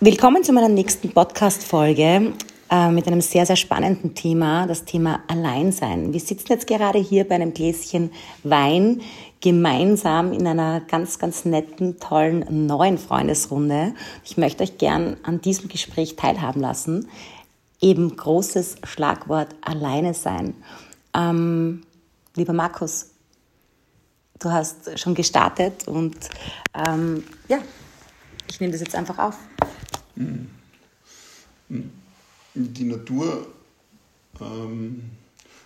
Willkommen zu meiner nächsten Podcast-Folge äh, mit einem sehr, sehr spannenden Thema, das Thema Alleinsein. Wir sitzen jetzt gerade hier bei einem Gläschen Wein gemeinsam in einer ganz, ganz netten, tollen neuen Freundesrunde. Ich möchte euch gern an diesem Gespräch teilhaben lassen. Eben großes Schlagwort Alleine sein. Ähm, lieber Markus, du hast schon gestartet und ähm, ja, ich nehme das jetzt einfach auf. Die Natur, ähm,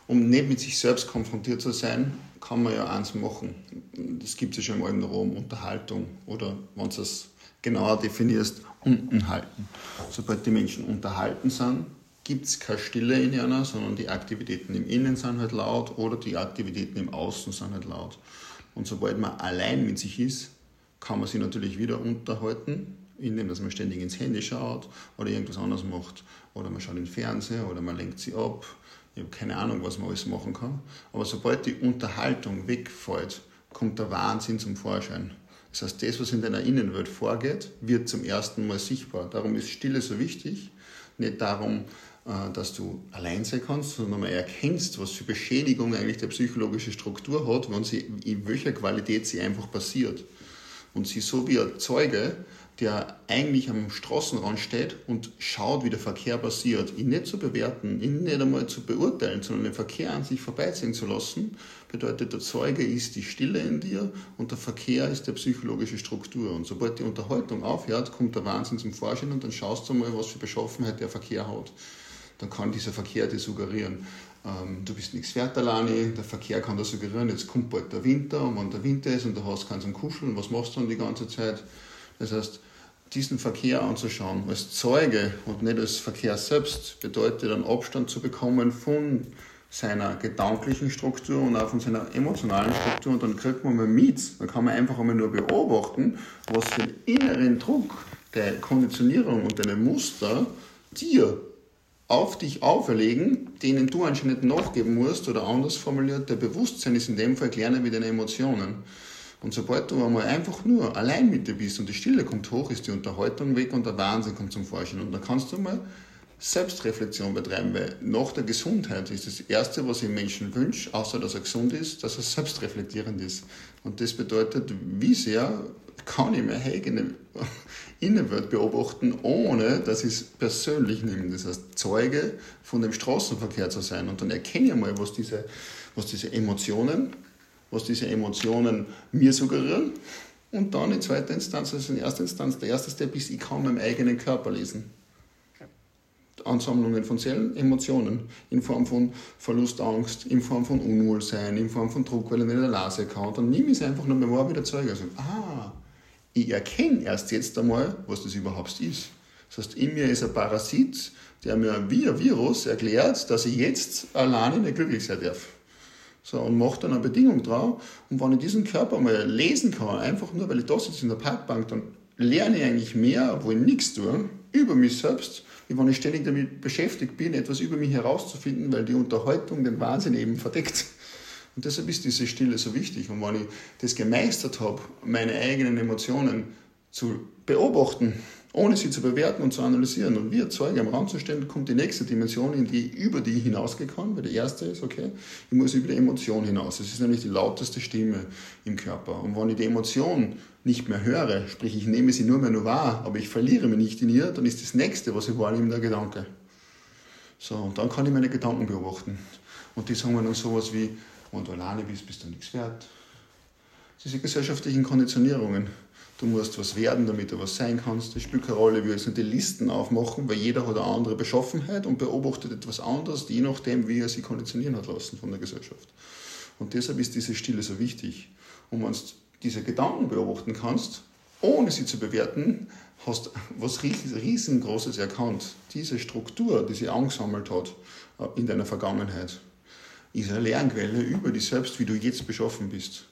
um nicht mit sich selbst konfrontiert zu sein, kann man ja eins machen. Das gibt es ja schon im alten Rom, Unterhaltung oder, wenn du es genauer definierst, unten halten. Sobald die Menschen unterhalten sind, gibt es keine Stille in einer, sondern die Aktivitäten im Innen sind halt laut oder die Aktivitäten im Außen sind halt laut. Und sobald man allein mit sich ist, kann man sich natürlich wieder unterhalten, indem dass man ständig ins Handy schaut oder irgendwas anderes macht. Oder man schaut in den Fernseher oder man lenkt sie ab. Ich habe keine Ahnung, was man alles machen kann. Aber sobald die Unterhaltung wegfällt, kommt der Wahnsinn zum Vorschein. Das heißt, das, was in deiner Innenwelt vorgeht, wird zum ersten Mal sichtbar. Darum ist Stille so wichtig. Nicht darum, äh, dass du allein sein kannst, sondern man erkennst, was für Beschädigung eigentlich der psychologische Struktur hat, wenn sie, in welcher Qualität sie einfach passiert. Und sie so wie ein Zeuge, der eigentlich am Straßenrand steht und schaut, wie der Verkehr passiert, ihn nicht zu bewerten, ihn nicht einmal zu beurteilen, sondern den Verkehr an sich vorbeiziehen zu lassen, bedeutet, der Zeuge ist die Stille in dir und der Verkehr ist der psychologische Struktur. Und sobald die Unterhaltung aufhört, kommt der Wahnsinn zum Vorschein und dann schaust du mal, was für Beschaffenheit der Verkehr hat. Dann kann dieser Verkehr dir suggerieren, ähm, du bist nichts wert alleine, der Verkehr kann dir suggerieren, jetzt kommt bald der Winter und wenn der Winter ist und du hast keinen Kuscheln, was machst du dann die ganze Zeit? Das heißt, diesen Verkehr anzuschauen als Zeuge und nicht als Verkehr selbst bedeutet dann Abstand zu bekommen von seiner gedanklichen Struktur und auch von seiner emotionalen Struktur und dann kriegt man mal mit, dann kann man einfach einmal nur beobachten, was für einen inneren Druck der Konditionierung und deine Muster dir auf dich auferlegen, denen du anscheinend nachgeben musst oder anders formuliert, der Bewusstsein ist in dem Fall kleiner wie deine Emotionen. Und sobald du einmal einfach nur allein mit dir bist und die Stille kommt hoch, ist die Unterhaltung weg und der Wahnsinn kommt zum Vorschein. Und dann kannst du mal Selbstreflexion betreiben, weil nach der Gesundheit ist das Erste, was ich Menschen wünsche, außer dass er gesund ist, dass er selbstreflektierend ist. Und das bedeutet, wie sehr kann ich meine eigene Innenwelt beobachten, ohne dass ich es persönlich nehme. Das heißt, Zeuge von dem Straßenverkehr zu sein. Und dann erkenne ich mal, was diese, was diese Emotionen, was diese Emotionen mir suggerieren. Und dann in zweiter Instanz, also in erster Instanz, der erste Step ist, ich kann meinen eigenen Körper lesen. Ansammlungen von Zellen, Emotionen in Form von Verlust, Angst, in Form von Unwohlsein, in Form von Druck, weil ich nicht in der Nase kann. Dann nehme ich es einfach nur mal wieder Zeuge. Also, ah, ich erkenne erst jetzt einmal, was das überhaupt ist. Das heißt, in mir ist ein Parasit, der mir wie ein Virus erklärt, dass ich jetzt alleine nicht glücklich sein darf. So, und macht dann eine Bedingung drauf. Und wenn ich diesen Körper mal lesen kann, einfach nur, weil ich da sitze in der Parkbank, dann lerne ich eigentlich mehr, obwohl ich nichts tue, über mich selbst, wie wenn ich ständig damit beschäftigt bin, etwas über mich herauszufinden, weil die Unterhaltung den Wahnsinn eben verdeckt. Und deshalb ist diese Stille so wichtig. Und wenn ich das gemeistert habe, meine eigenen Emotionen zu beobachten, ohne sie zu bewerten und zu analysieren und ein Zeuge am Raum zu stellen, kommt die nächste Dimension, in die über die hinausgehen kann. Weil die erste ist, okay, ich muss über die Emotion hinaus. Das ist nämlich die lauteste Stimme im Körper. Und wenn ich die Emotion nicht mehr höre, sprich ich nehme sie nur mehr nur wahr, aber ich verliere mich nicht in ihr, dann ist das nächste, was ich wahrnehme, der Gedanke. So, und dann kann ich meine Gedanken beobachten. Und die sagen mir dann sowas wie, wenn du alleine bist, bist du nichts wert. Diese gesellschaftlichen Konditionierungen. Du musst was werden, damit du was sein kannst. Das spielt keine Rolle. Wir jetzt die Listen aufmachen, weil jeder hat eine andere Beschaffenheit und beobachtet etwas anderes, je nachdem, wie er sich konditionieren hat lassen von der Gesellschaft. Und deshalb ist diese Stille so wichtig. Und wenn du diese Gedanken beobachten kannst, ohne sie zu bewerten, hast was riesengroßes erkannt. Diese Struktur, die sie angesammelt hat äh, in deiner Vergangenheit ist eine Lernquelle über dich selbst, wie du jetzt beschaffen bist.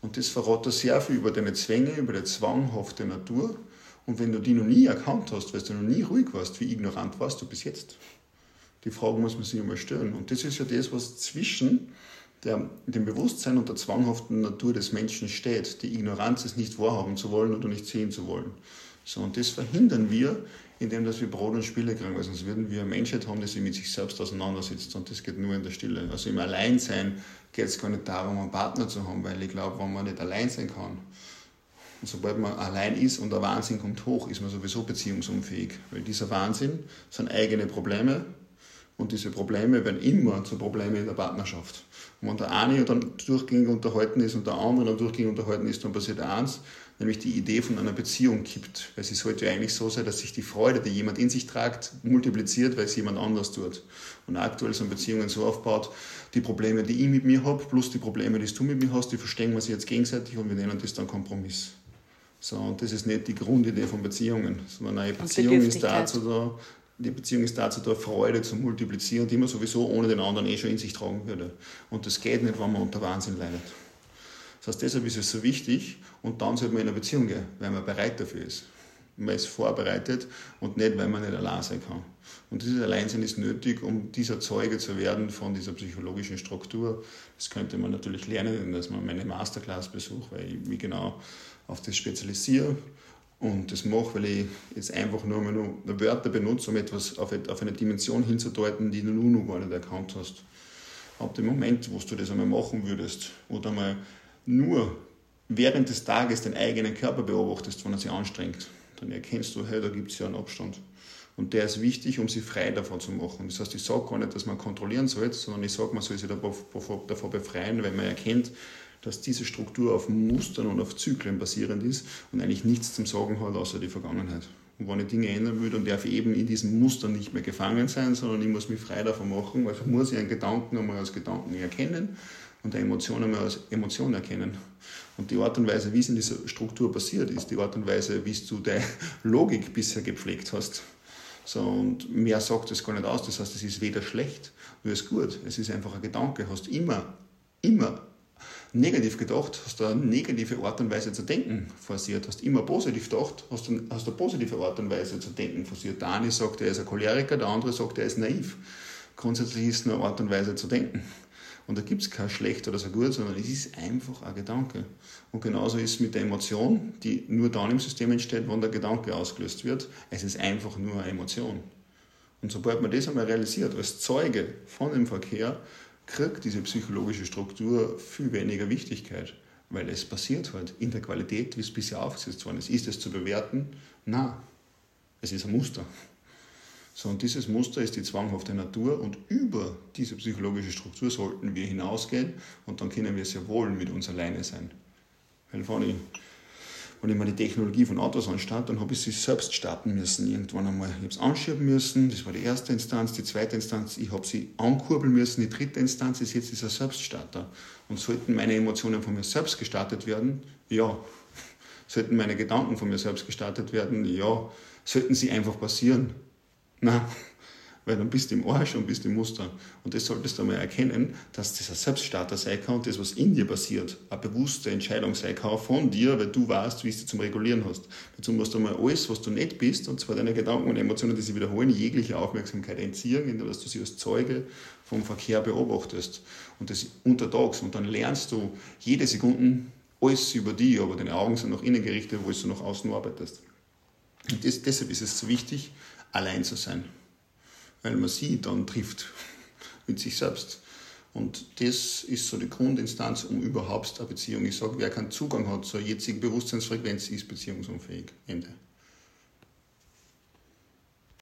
Und das verrät sehr viel über deine Zwänge, über die zwanghafte Natur. Und wenn du die noch nie erkannt hast, weil du noch nie ruhig warst, wie ignorant warst du bis jetzt? Die Frage muss man sich immer stellen. Und das ist ja das, was zwischen der, dem Bewusstsein und der zwanghaften Natur des Menschen steht. Die Ignoranz ist nicht wahrhaben zu wollen oder nicht sehen zu wollen. So, und das verhindern wir, indem dass wir Brot und Spiele kriegen, weil sonst würden wir eine Menschheit haben, die sich mit sich selbst auseinandersetzt und das geht nur in der Stille. Also im Alleinsein geht es gar nicht darum, einen Partner zu haben, weil ich glaube, wenn man nicht allein sein kann, und sobald man allein ist und der Wahnsinn kommt hoch, ist man sowieso beziehungsunfähig, weil dieser Wahnsinn sind eigene Probleme und diese Probleme werden immer zu Problemen in der Partnerschaft. Und wenn der eine dann durchgängig unterhalten ist und der andere dann durchgängig unterhalten ist, dann passiert eins, nämlich die Idee von einer Beziehung kippt. Weil es sollte eigentlich so sein, dass sich die Freude, die jemand in sich tragt, multipliziert, weil es jemand anders tut. Und aktuell sind Beziehungen so aufgebaut, die Probleme, die ich mit mir habe, plus die Probleme, die du mit mir hast, die verstehen wir sich jetzt gegenseitig und wir nennen das dann Kompromiss. So, und das ist nicht die Grundidee von Beziehungen, sondern eine Beziehung ist dazu da, die Beziehung ist dazu da, Freude zu multiplizieren, die man sowieso ohne den anderen eh schon in sich tragen würde. Und das geht nicht, wenn man unter Wahnsinn leidet. Das heißt, deshalb ist es so wichtig und dann sollte man in eine Beziehung gehen, weil man bereit dafür ist. Man ist vorbereitet und nicht, weil man nicht allein sein kann. Und dieses Alleinsein ist nötig, um dieser Zeuge zu werden von dieser psychologischen Struktur. Das könnte man natürlich lernen, dass man meine Masterclass besucht, weil ich mich genau auf das spezialisiere und das mache, weil ich jetzt einfach nur nur Wörter benutze, um etwas auf eine Dimension hinzudeuten, die du noch gar nicht erkannt hast. Ab dem Moment, wo du das einmal machen würdest oder mal nur während des Tages den eigenen Körper beobachtest, wenn er sich anstrengt, dann erkennst du, hey, da gibt es ja einen Abstand. Und der ist wichtig, um sich frei davon zu machen. Das heißt, ich sage gar nicht, dass man kontrollieren soll, sondern ich sage, man soll sich davor befreien, wenn man erkennt, dass diese Struktur auf Mustern und auf Zyklen basierend ist und eigentlich nichts zum Sagen hat, außer die Vergangenheit. Und wenn ich Dinge ändern will, dann darf ich eben in diesen Mustern nicht mehr gefangen sein, sondern ich muss mich frei davon machen. Also muss ich einen Gedanken einmal als Gedanken erkennen und eine Emotion einmal als Emotion erkennen. Und die Art und Weise, wie es in dieser Struktur passiert ist, die Art und Weise, wie du deine Logik bisher gepflegt hast. So, und mehr sagt es gar nicht aus. Das heißt, es ist weder schlecht, noch ist gut. Es ist einfach ein Gedanke. Hast immer, immer negativ gedacht, hast eine negative Art und Weise zu denken forciert. Hast immer positiv gedacht, hast du hast eine positive Art und Weise zu denken forciert. Der eine sagt, er ist ein Choleriker, der andere sagt, er ist naiv. Grundsätzlich ist es eine Art und Weise zu denken. Und da gibt es kein schlecht oder so gut, sondern es ist einfach ein Gedanke. Und genauso ist es mit der Emotion, die nur dann im System entsteht, wenn der Gedanke ausgelöst wird. Es ist einfach nur eine Emotion. Und sobald man das einmal realisiert, als Zeuge von dem Verkehr, kriegt diese psychologische Struktur viel weniger Wichtigkeit, weil es passiert halt in der Qualität, wie es bisher aufgesetzt worden ist. Ist es zu bewerten? Nein, es ist ein Muster. So, und dieses Muster ist die zwanghafte Natur und über diese psychologische Struktur sollten wir hinausgehen und dann können wir sehr wohl mit uns alleine sein. Weil wenn ich wenn ich mir die Technologie von Autos anstatt, dann habe ich sie selbst starten müssen. Irgendwann einmal. Ich habe es anschieben müssen, das war die erste Instanz, die zweite Instanz, ich habe sie ankurbeln müssen, die dritte Instanz ist jetzt dieser Selbststarter. Und sollten meine Emotionen von mir selbst gestartet werden? Ja. Sollten meine Gedanken von mir selbst gestartet werden? Ja. Sollten sie einfach passieren? Nein weil dann bist du im Arsch und bist im Muster. Und das solltest du einmal erkennen, dass das ein Selbststarter sein kann und das, was in dir passiert, eine bewusste Entscheidung sein kann von dir, weil du weißt, wie es dir zum Regulieren hast. Dazu musst du einmal alles, was du nicht bist, und zwar deine Gedanken und Emotionen, die sich wiederholen, jegliche Aufmerksamkeit entziehen, indem du sie als Zeuge vom Verkehr beobachtest. Und das untertags. Und dann lernst du jede Sekunde alles über dich, aber deine Augen sind nach innen gerichtet, wo du nach außen arbeitest. Und das, deshalb ist es so wichtig, allein zu sein weil man sie dann trifft mit sich selbst. Und das ist so die Grundinstanz, um überhaupt eine Beziehung. Ich sage, wer keinen Zugang hat zur jetzigen Bewusstseinsfrequenz, ist beziehungsunfähig. Ende.